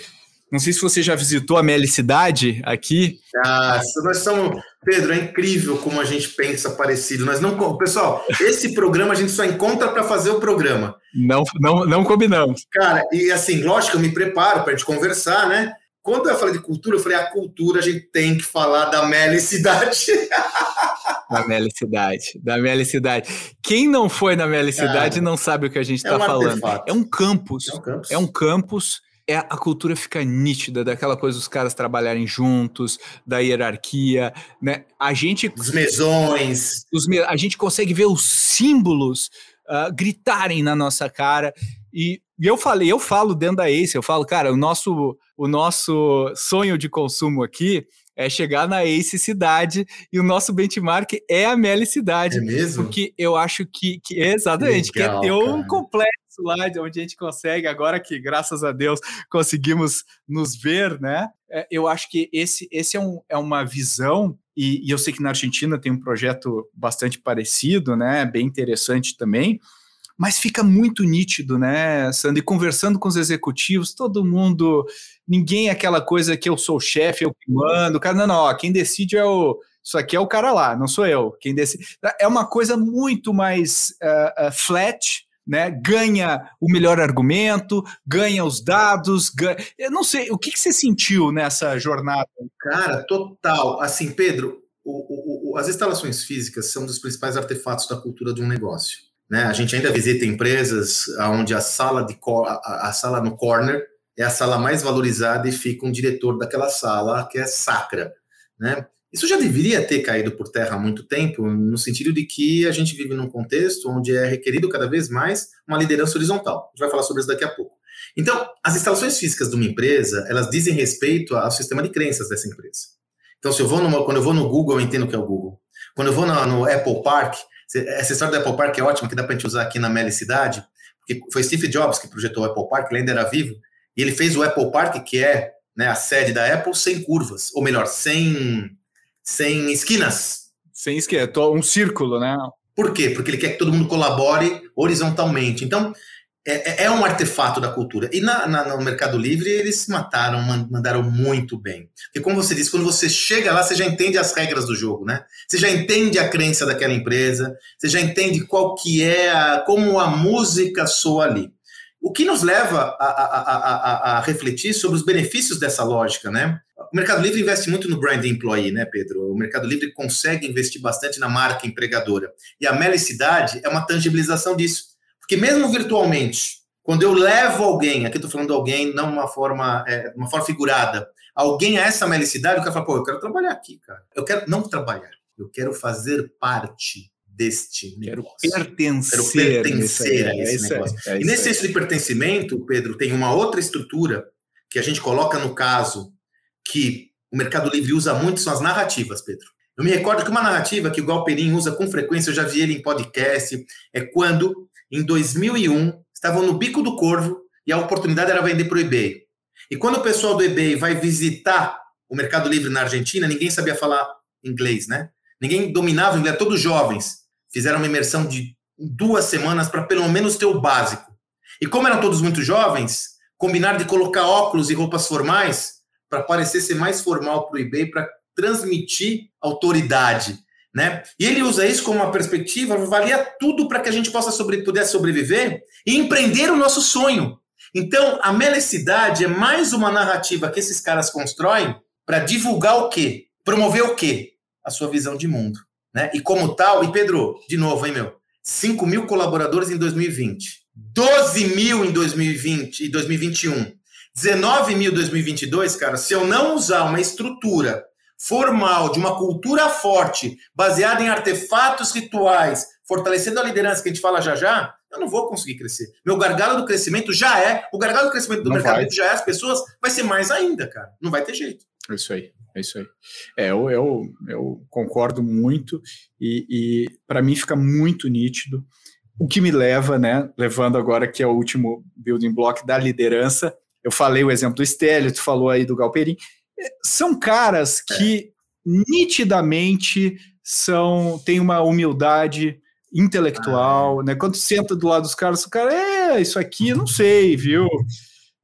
não sei se você já visitou a Melicidade aqui. Ah, nós somos. Pedro, é incrível como a gente pensa parecido. Nós não. Pessoal, esse programa a gente só encontra para fazer o programa. Não, não, não combinamos. Cara, e assim, lógico, eu me preparo para a gente conversar, né? Quando eu falei de cultura, eu falei, a cultura a gente tem que falar da Melicidade. Da Melicidade, da Melicidade. Quem não foi na Melicidade não sabe o que a gente está é um falando. É um campus. É um campus. É um campus é a cultura fica nítida daquela coisa dos caras trabalharem juntos, da hierarquia, né? A gente os mesões, os, a gente consegue ver os símbolos uh, gritarem na nossa cara e, e, eu falei, eu falo dentro da Ace, eu falo, cara, o nosso o nosso sonho de consumo aqui é chegar na Ace Cidade e o nosso benchmark é a Meli Cidade. É mesmo? Porque eu acho que, que exatamente, Legal, quer ter um complexo lá onde a gente consegue, agora que, graças a Deus, conseguimos nos ver, né? É, eu acho que esse, esse é, um, é uma visão, e, e eu sei que na Argentina tem um projeto bastante parecido, né? Bem interessante também, mas fica muito nítido, né, Sandro? E conversando com os executivos, todo mundo, ninguém é aquela coisa que eu sou o chefe, eu que mando, cara, não, não, ó, quem decide é o. Isso aqui é o cara lá, não sou eu. Quem decide. É uma coisa muito mais uh, uh, flat, né? Ganha o melhor argumento, ganha os dados, ganha... eu não sei, o que, que você sentiu nessa jornada? Cara, total. Assim, Pedro, o, o, as instalações físicas são dos principais artefatos da cultura de um negócio. Né? A gente ainda visita empresas onde a sala, de a, a sala no corner é a sala mais valorizada e fica um diretor daquela sala que é sacra. Né? Isso já deveria ter caído por terra há muito tempo, no sentido de que a gente vive num contexto onde é requerido cada vez mais uma liderança horizontal. A gente vai falar sobre isso daqui a pouco. Então, as instalações físicas de uma empresa, elas dizem respeito ao sistema de crenças dessa empresa. Então, se eu vou numa, quando eu vou no Google, eu entendo que é o Google. Quando eu vou no, no Apple Park, essa história do Apple Park é ótima, que dá para a gente usar aqui na Melicidade, porque foi Steve Jobs que projetou o Apple Park, ele ainda era vivo, e ele fez o Apple Park, que é né, a sede da Apple, sem curvas, ou melhor, sem, sem esquinas. Sem esquinas, um círculo, né? Por quê? Porque ele quer que todo mundo colabore horizontalmente. Então, é, é, é um artefato da cultura. E na, na, no Mercado Livre eles se mataram, mandaram muito bem. Porque, como você disse, quando você chega lá, você já entende as regras do jogo, né? Você já entende a crença daquela empresa, você já entende qual que é, a, como a música soa ali. O que nos leva a, a, a, a, refletir sobre os benefícios dessa lógica, né? O Mercado Livre investe muito no brand employee, né, Pedro? O Mercado Livre consegue investir bastante na marca empregadora. E a melicidade é uma tangibilização disso. Porque mesmo virtualmente, quando eu levo alguém, aqui estou falando de alguém, não uma forma, é, uma forma figurada, alguém a essa melicidade, o cara fala, pô, eu quero trabalhar aqui, cara. Eu quero não trabalhar, eu quero fazer parte deste quero negócio. Pertencer quero pertencer a esse é negócio. É, é, e nesse senso de pertencimento, Pedro, tem uma outra estrutura que a gente coloca no caso que o Mercado Livre usa muito, são as narrativas, Pedro. Eu me recordo que uma narrativa que o Galperin usa com frequência, eu já vi ele em podcast, é quando em 2001, estavam no bico do corvo e a oportunidade era vender para o eBay. E quando o pessoal do eBay vai visitar o Mercado Livre na Argentina, ninguém sabia falar inglês, né? Ninguém dominava o inglês, todos jovens. Fizeram uma imersão de duas semanas para pelo menos ter o básico. E como eram todos muito jovens, combinaram de colocar óculos e roupas formais para parecer ser mais formal para o eBay, para transmitir autoridade. Né? E ele usa isso como uma perspectiva, valia tudo para que a gente possa sobre, pudesse sobreviver e empreender o nosso sonho. Então, a melicidade é mais uma narrativa que esses caras constroem para divulgar o quê? Promover o quê? A sua visão de mundo. Né? E como tal, e Pedro, de novo, hein, meu? 5 mil colaboradores em 2020, 12 mil em 2020 e 2021, 19 mil em 2022, cara. Se eu não usar uma estrutura formal, de uma cultura forte, baseada em artefatos rituais, fortalecendo a liderança que a gente fala já já, eu não vou conseguir crescer. Meu gargalo do crescimento já é, o gargalo do crescimento do não mercado vai. já é as pessoas, vai ser mais ainda, cara. Não vai ter jeito. É isso aí, é isso aí. É, eu, eu, eu concordo muito e, e para mim fica muito nítido o que me leva, né, levando agora que é o último building block da liderança, eu falei o exemplo do Stélio, tu falou aí do Galperin, são caras é. que é. nitidamente são têm uma humildade intelectual, ah, é. né? Quando senta do lado dos caras, o cara, é, isso aqui, não sei, viu?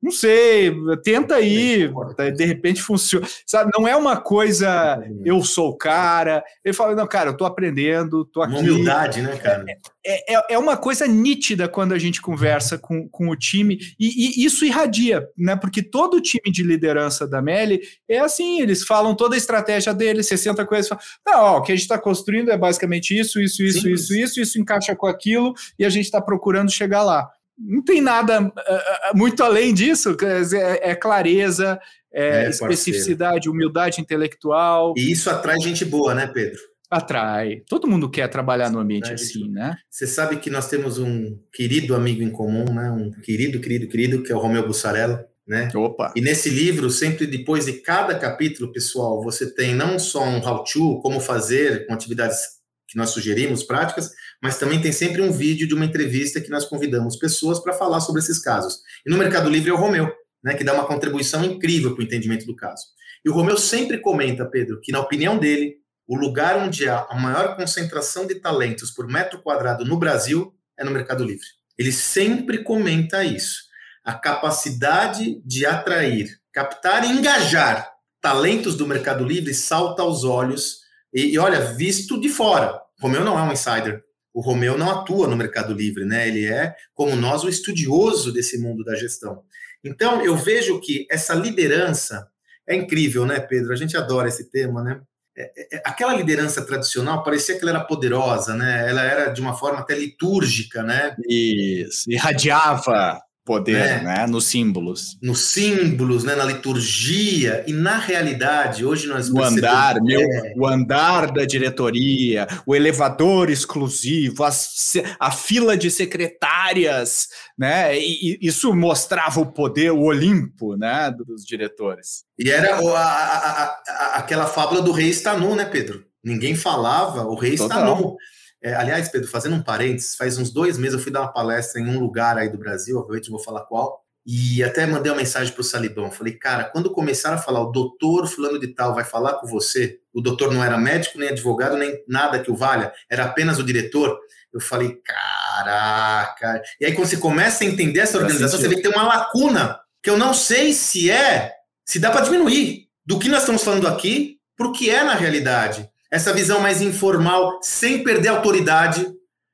Não sei, tenta aí, de repente funciona. Sabe, não é uma coisa, eu sou o cara. Ele fala, não, cara, eu tô aprendendo, tô aqui. Humildade, né, cara? É, é, é uma coisa nítida quando a gente conversa com, com o time, e, e isso irradia, né? Porque todo o time de liderança da Meli é assim, eles falam toda a estratégia deles, 60 coisas, falam, não, ó, o que a gente está construindo é basicamente isso, isso, isso, Sim. isso, isso, isso encaixa com aquilo, e a gente está procurando chegar lá não tem nada uh, muito além disso, é, é clareza, é, é especificidade, humildade intelectual. E isso atrai gente boa, né, Pedro? Atrai. Todo mundo quer trabalhar no ambiente assim, né? Você sabe que nós temos um querido amigo em comum, né? Um querido, querido, querido, que é o Romeu Bussarella. Né? Opa. E nesse livro, sempre depois de cada capítulo, pessoal, você tem não só um how-to, como fazer com atividades que nós sugerimos, práticas, mas também tem sempre um vídeo de uma entrevista que nós convidamos pessoas para falar sobre esses casos. E no Mercado Livre é o Romeu, né, que dá uma contribuição incrível para o entendimento do caso. E o Romeu sempre comenta, Pedro, que na opinião dele, o lugar onde há a maior concentração de talentos por metro quadrado no Brasil é no Mercado Livre. Ele sempre comenta isso. A capacidade de atrair, captar e engajar talentos do Mercado Livre salta aos olhos. E, e olha, visto de fora. Romeu não é um insider o Romeu não atua no Mercado Livre, né? Ele é, como nós, o estudioso desse mundo da gestão. Então, eu vejo que essa liderança é incrível, né, Pedro? A gente adora esse tema, né? É, é, é, aquela liderança tradicional parecia que ela era poderosa, né? Ela era de uma forma até litúrgica, né? Isso, irradiava. Poder, né? né? Nos símbolos. Nos símbolos, né? na liturgia. E na realidade, hoje nós O andar, meu, é. o andar da diretoria, o elevador exclusivo, as, a fila de secretárias, né? E, e, isso mostrava o poder, o Olimpo, né? Dos diretores. E era a, a, a, aquela fábula do rei está nu, né, Pedro? Ninguém falava, o rei Total. está nu. É, aliás, Pedro, fazendo um parênteses, faz uns dois meses eu fui dar uma palestra em um lugar aí do Brasil, obviamente não vou falar qual, e até mandei uma mensagem para o Salibão. Falei, cara, quando começaram a falar o doutor fulano de tal vai falar com você, o doutor não era médico, nem advogado, nem nada que o valha, era apenas o diretor. Eu falei, caraca. E aí, quando você começa a entender essa organização, você vê que tem uma lacuna que eu não sei se é, se dá para diminuir do que nós estamos falando aqui para o que é na realidade essa visão mais informal, sem perder a autoridade.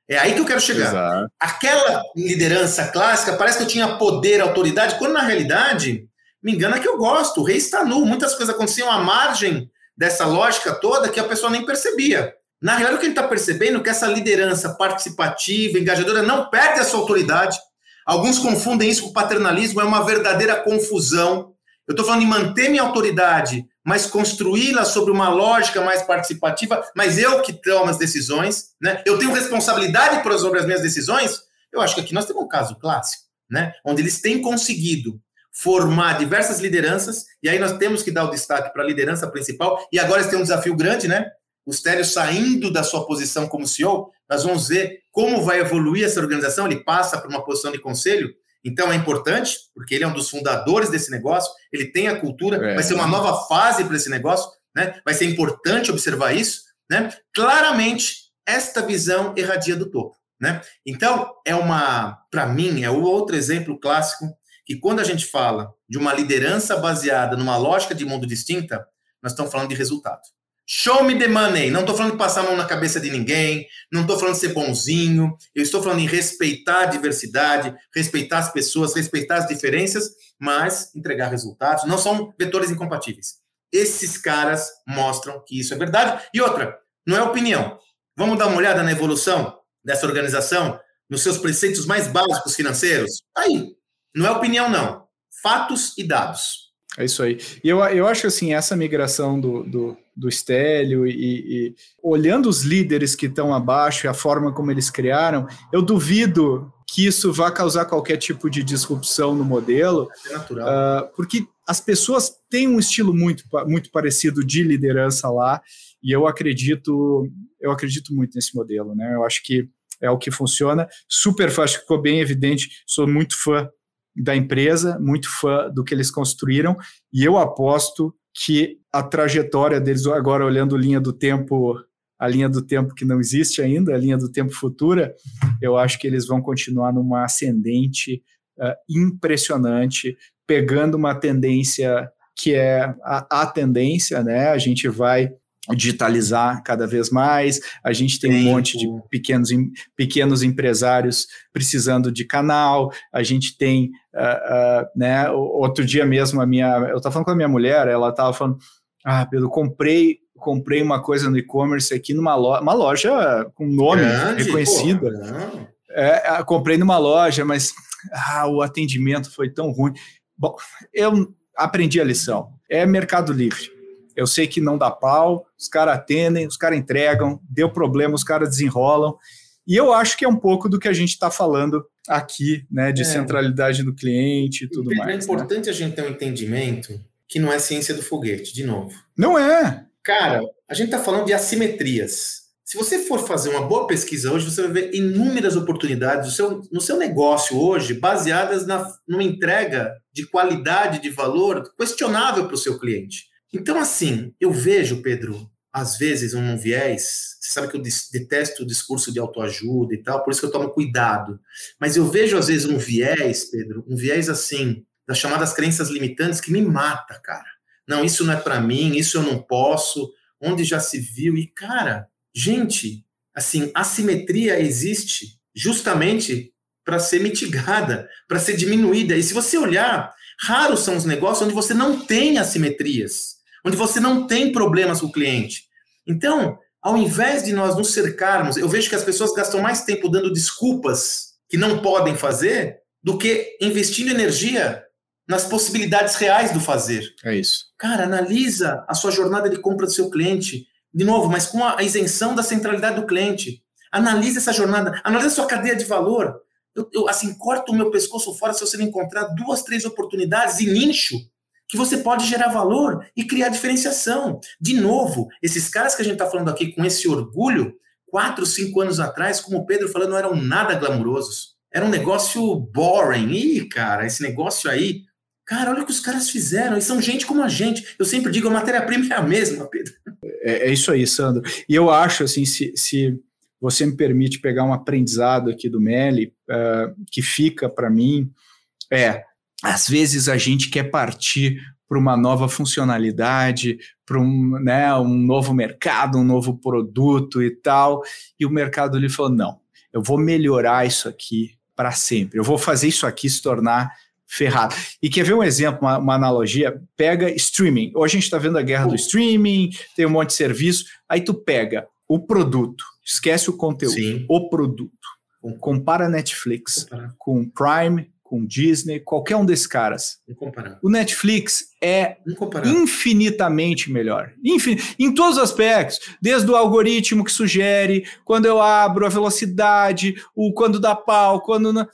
É aí que eu quero chegar. Exato. Aquela liderança clássica parece que eu tinha poder, autoridade, quando na realidade, me engana que eu gosto. O rei está nu. Muitas coisas aconteciam à margem dessa lógica toda que a pessoa nem percebia. Na realidade, o que ele está percebendo é que essa liderança participativa, engajadora, não perde a sua autoridade. Alguns confundem isso com paternalismo, é uma verdadeira confusão. Eu estou falando em manter minha autoridade, mas construí-la sobre uma lógica mais participativa, mas eu que tomo as decisões, né? Eu tenho responsabilidade sobre as minhas decisões. Eu acho que aqui nós temos um caso clássico, né? Onde eles têm conseguido formar diversas lideranças, e aí nós temos que dar o destaque para a liderança principal, e agora eles têm um desafio grande, né? O Stélio saindo da sua posição como CEO, nós vamos ver como vai evoluir essa organização, ele passa para uma posição de conselho, então é importante, porque ele é um dos fundadores desse negócio, ele tem a cultura, é. vai ser uma nova fase para esse negócio, né? Vai ser importante observar isso, né? Claramente, esta visão erradia do topo, né? Então, é uma, para mim, é o outro exemplo clássico que quando a gente fala de uma liderança baseada numa lógica de mundo distinta, nós estamos falando de resultado. Show me the money. Não estou falando de passar a mão na cabeça de ninguém, não estou falando de ser bonzinho, eu estou falando em respeitar a diversidade, respeitar as pessoas, respeitar as diferenças, mas entregar resultados. Não são vetores incompatíveis. Esses caras mostram que isso é verdade. E outra, não é opinião. Vamos dar uma olhada na evolução dessa organização, nos seus preceitos mais básicos financeiros? Aí, não é opinião, não. Fatos e dados. É isso aí. E eu, eu acho assim, essa migração do, do, do Stélio e, e, olhando os líderes que estão abaixo e a forma como eles criaram, eu duvido que isso vá causar qualquer tipo de disrupção no modelo. É natural. Uh, porque as pessoas têm um estilo muito, muito parecido de liderança lá, e eu acredito, eu acredito muito nesse modelo, né? Eu acho que é o que funciona. Super fácil, ficou bem evidente, sou muito fã da empresa, muito fã do que eles construíram, e eu aposto que a trajetória deles, agora olhando linha do tempo, a linha do tempo que não existe ainda, a linha do tempo futura, eu acho que eles vão continuar numa ascendente uh, impressionante, pegando uma tendência que é a, a tendência, né? A gente vai digitalizar cada vez mais. A gente tem um monte de pequenos, pequenos empresários precisando de canal. A gente tem, uh, uh, né? Outro dia mesmo a minha, eu estava falando com a minha mulher, ela estava falando, ah, Pedro, comprei comprei uma coisa no e-commerce aqui numa loja, uma loja com nome Grande, reconhecida. é, comprei numa loja, mas ah, o atendimento foi tão ruim. Bom, eu aprendi a lição. É Mercado Livre eu sei que não dá pau, os caras atendem, os caras entregam, deu problema, os caras desenrolam. E eu acho que é um pouco do que a gente está falando aqui, né, de é. centralidade do cliente e tudo é mais. É importante né? a gente ter um entendimento que não é ciência do foguete, de novo. Não é. Cara, a gente está falando de assimetrias. Se você for fazer uma boa pesquisa hoje, você vai ver inúmeras oportunidades no seu, no seu negócio hoje baseadas na, numa entrega de qualidade, de valor questionável para o seu cliente. Então, assim, eu vejo, Pedro, às vezes um viés. Você sabe que eu detesto o discurso de autoajuda e tal, por isso que eu tomo cuidado. Mas eu vejo, às vezes, um viés, Pedro, um viés assim, das chamadas crenças limitantes, que me mata, cara. Não, isso não é para mim, isso eu não posso, onde já se viu. E, cara, gente, assim, assimetria existe justamente para ser mitigada, para ser diminuída. E se você olhar, raros são os negócios onde você não tem assimetrias onde você não tem problemas com o cliente. Então, ao invés de nós nos cercarmos, eu vejo que as pessoas gastam mais tempo dando desculpas que não podem fazer do que investindo energia nas possibilidades reais do fazer. É isso. Cara, analisa a sua jornada de compra do seu cliente, de novo, mas com a isenção da centralidade do cliente. Analise essa jornada, analise a sua cadeia de valor. Eu, eu, assim, corto o meu pescoço fora se você não encontrar duas, três oportunidades em nicho que você pode gerar valor e criar diferenciação. De novo, esses caras que a gente está falando aqui com esse orgulho, quatro, cinco anos atrás, como o Pedro falou, não eram nada glamurosos. Era um negócio boring. Ih, cara, esse negócio aí. Cara, olha o que os caras fizeram. E são gente como a gente. Eu sempre digo, a matéria-prima é a mesma, Pedro. É, é, isso aí, Sandro. E eu acho, assim, se, se você me permite pegar um aprendizado aqui do Meli, uh, que fica para mim, é, às vezes a gente quer partir para uma nova funcionalidade, para um, né, um novo mercado, um novo produto e tal, e o mercado lhe falou: não, eu vou melhorar isso aqui para sempre, eu vou fazer isso aqui se tornar ferrado. E quer ver um exemplo, uma, uma analogia? Pega streaming. Hoje a gente está vendo a guerra do streaming, tem um monte de serviço, aí tu pega o produto, esquece o conteúdo, Sim. o produto. Compara Netflix Comparar. com Prime, com Disney, qualquer um desses caras. O Netflix é infinitamente melhor. Infin em todos os aspectos, desde o algoritmo que sugere, quando eu abro, a velocidade, o quando dá pau, quando. Não...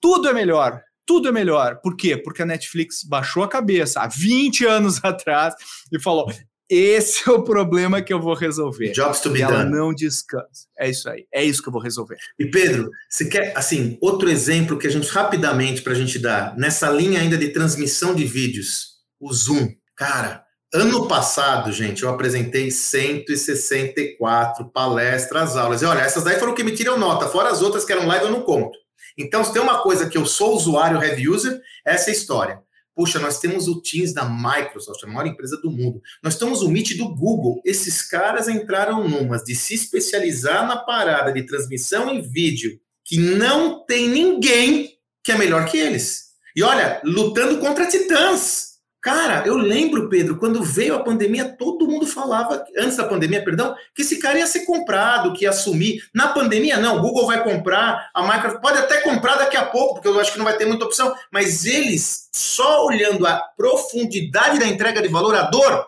Tudo é melhor. Tudo é melhor. Por quê? Porque a Netflix baixou a cabeça há 20 anos atrás e falou: esse é o problema que eu vou resolver. Jobs to be ela done. não descansa. É isso aí. É isso que eu vou resolver. E Pedro, você quer, assim, outro exemplo que a gente rapidamente para a gente dar nessa linha ainda de transmissão de vídeos, o Zoom. Cara, ano passado, gente, eu apresentei 164 palestras, aulas. E olha, essas daí foram que me tiram nota, fora as outras que eram live eu não conto. Então, se tem uma coisa que eu sou usuário heavy user, essa é a história. Puxa, nós temos o Teams da Microsoft, a maior empresa do mundo. Nós temos o Meet do Google. Esses caras entraram numas de se especializar na parada de transmissão em vídeo, que não tem ninguém que é melhor que eles. E olha, lutando contra titãs. Cara, eu lembro, Pedro, quando veio a pandemia, todo mundo falava, antes da pandemia, perdão, que esse cara ia ser comprado, que ia assumir. Na pandemia, não, o Google vai comprar, a Microsoft pode até comprar daqui a pouco, porque eu acho que não vai ter muita opção, mas eles, só olhando a profundidade da entrega de valor, a dor,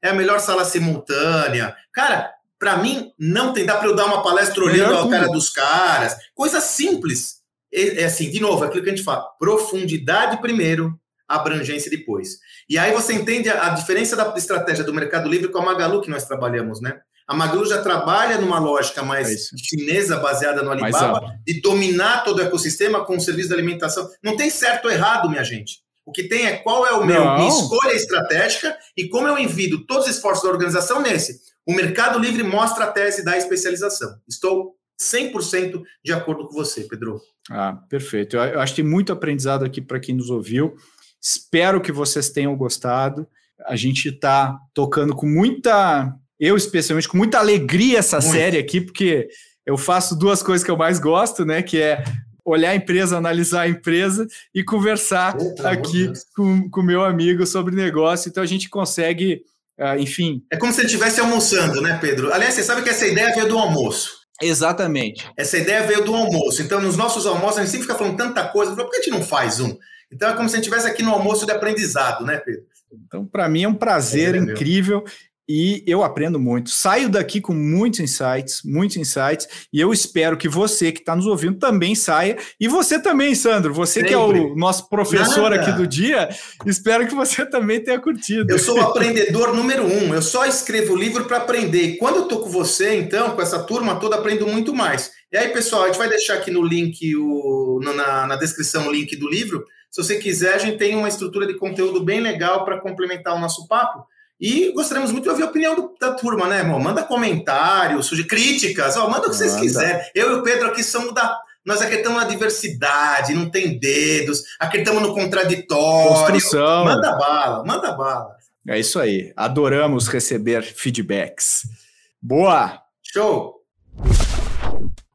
é a melhor sala simultânea. Cara, para mim, não tem, dá para eu dar uma palestra olhando a cara dos caras, coisa simples. É, assim, de novo, aquilo que a gente fala, profundidade primeiro, abrangência depois. E aí você entende a, a diferença da estratégia do Mercado Livre com a Magalu que nós trabalhamos, né? A Magalu já trabalha numa lógica mais é chinesa, baseada no Alibaba, de dominar todo o ecossistema com o serviço de alimentação. Não tem certo ou errado, minha gente. O que tem é qual é o meu minha escolha estratégica e como eu envido todos os esforços da organização nesse. O Mercado Livre mostra a tese da especialização. Estou 100% de acordo com você, Pedro. Ah, perfeito. Eu acho que tem muito aprendizado aqui para quem nos ouviu. Espero que vocês tenham gostado. A gente está tocando com muita, eu especialmente, com muita alegria essa Muito. série aqui, porque eu faço duas coisas que eu mais gosto, né? Que é olhar a empresa, analisar a empresa e conversar aqui com o meu amigo sobre negócio. Então a gente consegue, uh, enfim. É como se ele estivesse almoçando, né, Pedro? Aliás, você sabe que essa ideia veio do almoço. Exatamente. Essa ideia veio do almoço. Então, nos nossos almoços, a gente sempre fica falando tanta coisa. Por que a gente não faz um? Então é como se a gente estivesse aqui no almoço de aprendizado, né, Pedro? Então, para mim é um prazer é, incrível e eu aprendo muito. Saio daqui com muitos insights, muitos insights, e eu espero que você que está nos ouvindo também saia. E você também, Sandro, você Sempre. que é o nosso professor Nada. aqui do dia, espero que você também tenha curtido. Eu sou o aprendedor número um, eu só escrevo livro para aprender. E quando eu estou com você, então, com essa turma toda, aprendo muito mais. E aí, pessoal, a gente vai deixar aqui no link, o, na, na descrição, o link do livro. Se você quiser, a gente tem uma estrutura de conteúdo bem legal para complementar o nosso papo. E gostaríamos muito de ouvir a opinião do, da turma, né, irmão? Manda comentários, suge críticas, ó, manda o que vocês manda. quiserem. Eu e o Pedro aqui somos da. Nós acreditamos na diversidade, não tem dedos, acreditamos no contraditório. Construção. Manda bala, manda bala. É isso aí. Adoramos receber feedbacks. Boa! Show!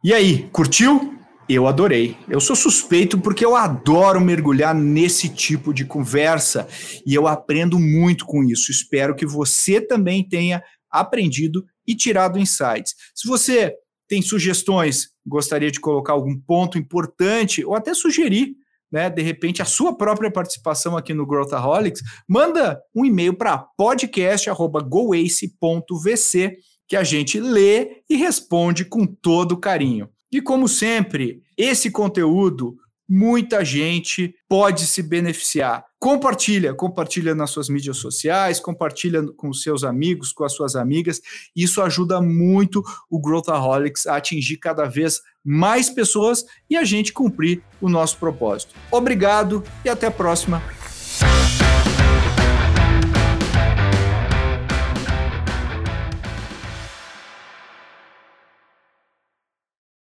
E aí, curtiu? Eu adorei. Eu sou suspeito porque eu adoro mergulhar nesse tipo de conversa e eu aprendo muito com isso. Espero que você também tenha aprendido e tirado insights. Se você tem sugestões, gostaria de colocar algum ponto importante ou até sugerir né, de repente a sua própria participação aqui no Growthaholics, manda um e-mail para podcast@goace.vc que a gente lê e responde com todo carinho. E como sempre, esse conteúdo muita gente pode se beneficiar. Compartilha, compartilha nas suas mídias sociais, compartilha com seus amigos, com as suas amigas. Isso ajuda muito o Growthaholics a atingir cada vez mais pessoas e a gente cumprir o nosso propósito. Obrigado e até a próxima.